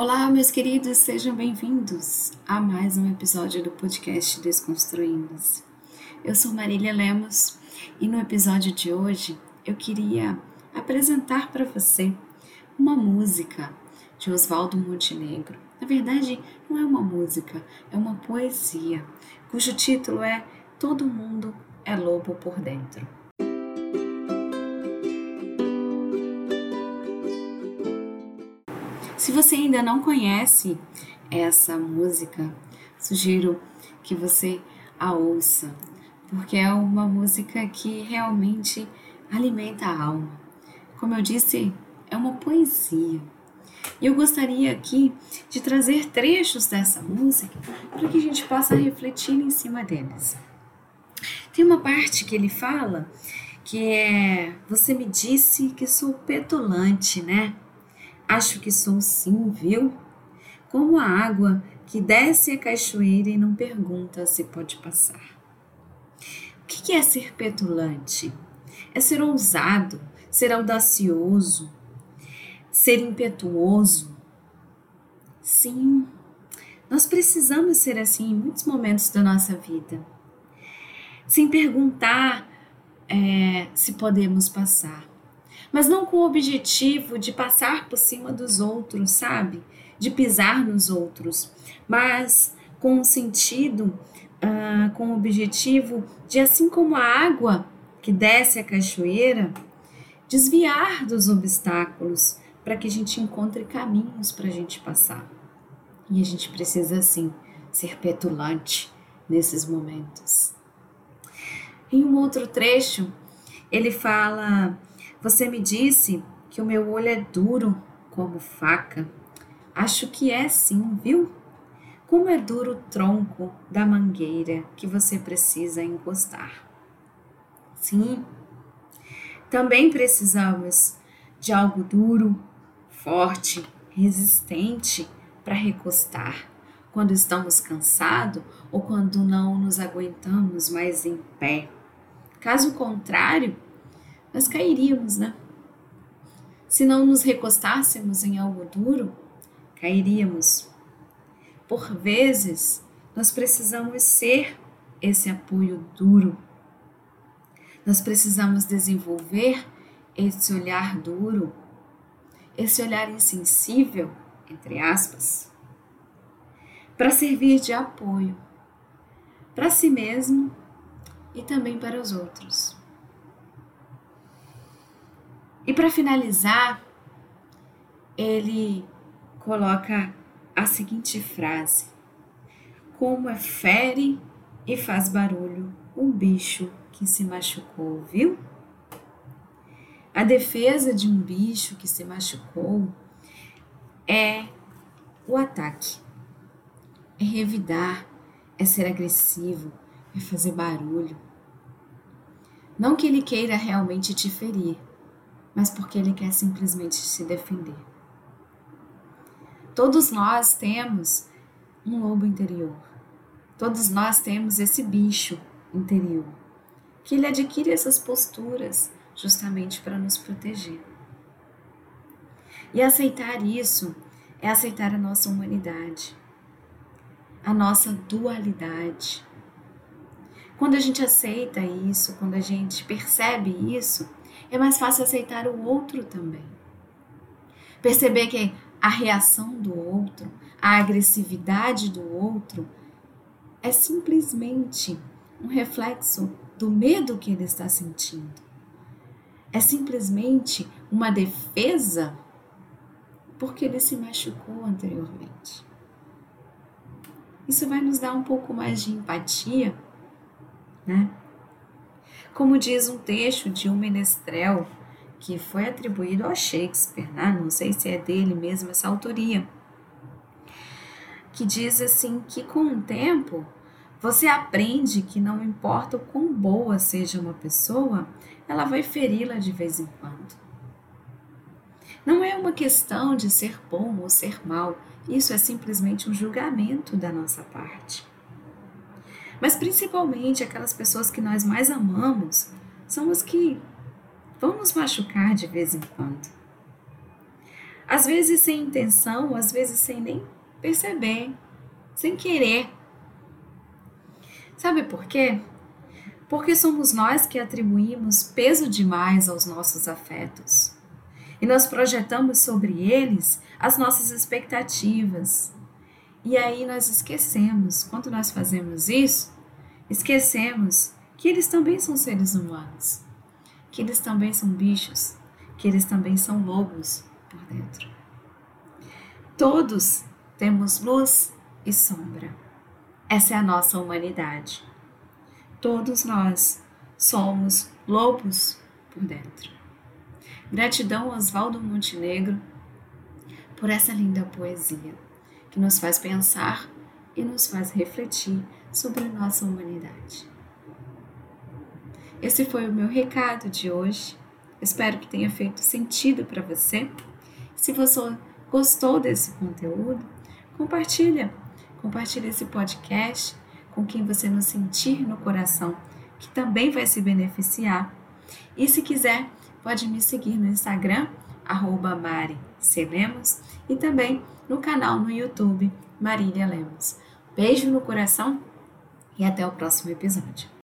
Olá, meus queridos, sejam bem-vindos a mais um episódio do podcast Desconstruindo-se. Eu sou Marília Lemos e no episódio de hoje eu queria apresentar para você uma música de Oswaldo Montenegro. Na verdade, não é uma música, é uma poesia, cujo título é Todo Mundo é Lobo por Dentro. Se você ainda não conhece essa música, sugiro que você a ouça, porque é uma música que realmente alimenta a alma. Como eu disse, é uma poesia. E eu gostaria aqui de trazer trechos dessa música para que a gente possa refletir em cima deles. Tem uma parte que ele fala que é: Você me disse que sou petulante, né? Acho que sou sim, viu? Como a água que desce a cachoeira e não pergunta se pode passar. O que é ser petulante? É ser ousado, ser audacioso, ser impetuoso. Sim, nós precisamos ser assim em muitos momentos da nossa vida, sem perguntar é, se podemos passar mas não com o objetivo de passar por cima dos outros, sabe? De pisar nos outros, mas com o sentido, uh, com o objetivo de, assim como a água que desce a cachoeira, desviar dos obstáculos para que a gente encontre caminhos para a gente passar. E a gente precisa, sim, ser petulante nesses momentos. Em um outro trecho, ele fala você me disse que o meu olho é duro como faca. Acho que é sim, viu? Como é duro o tronco da mangueira que você precisa encostar. Sim, também precisamos de algo duro, forte, resistente para recostar quando estamos cansados ou quando não nos aguentamos mais em pé. Caso contrário, nós cairíamos, né? Se não nos recostássemos em algo duro, cairíamos. Por vezes, nós precisamos ser esse apoio duro. Nós precisamos desenvolver esse olhar duro, esse olhar insensível, entre aspas, para servir de apoio para si mesmo e também para os outros. E para finalizar, ele coloca a seguinte frase: Como é fere e faz barulho um bicho que se machucou, viu? A defesa de um bicho que se machucou é o ataque, é revidar, é ser agressivo, é fazer barulho. Não que ele queira realmente te ferir, mas porque ele quer simplesmente se defender. Todos nós temos um lobo interior. Todos nós temos esse bicho interior que ele adquire essas posturas justamente para nos proteger. E aceitar isso é aceitar a nossa humanidade, a nossa dualidade. Quando a gente aceita isso, quando a gente percebe isso, é mais fácil aceitar o outro também. Perceber que a reação do outro, a agressividade do outro, é simplesmente um reflexo do medo que ele está sentindo. É simplesmente uma defesa porque ele se machucou anteriormente. Isso vai nos dar um pouco mais de empatia, né? Como diz um texto de um menestrel que foi atribuído a Shakespeare, né? não sei se é dele mesmo essa autoria, que diz assim que com o tempo você aprende que não importa o quão boa seja uma pessoa, ela vai feri-la de vez em quando. Não é uma questão de ser bom ou ser mal, isso é simplesmente um julgamento da nossa parte. Mas principalmente aquelas pessoas que nós mais amamos são as que vão nos machucar de vez em quando. Às vezes sem intenção, às vezes sem nem perceber, sem querer. Sabe por quê? Porque somos nós que atribuímos peso demais aos nossos afetos. E nós projetamos sobre eles as nossas expectativas. E aí nós esquecemos, quando nós fazemos isso, esquecemos que eles também são seres humanos, que eles também são bichos, que eles também são lobos por dentro. Todos temos luz e sombra. Essa é a nossa humanidade. Todos nós somos lobos por dentro. Gratidão Oswaldo Montenegro por essa linda poesia que nos faz pensar e nos faz refletir sobre nossa humanidade. Esse foi o meu recado de hoje. Espero que tenha feito sentido para você. Se você gostou desse conteúdo, compartilha. Compartilha esse podcast com quem você não sentir no coração, que também vai se beneficiar. E se quiser, pode me seguir no Instagram, arroba Mari Lemos, e também no canal no YouTube Marília Lemos. Beijo no coração e até o próximo episódio.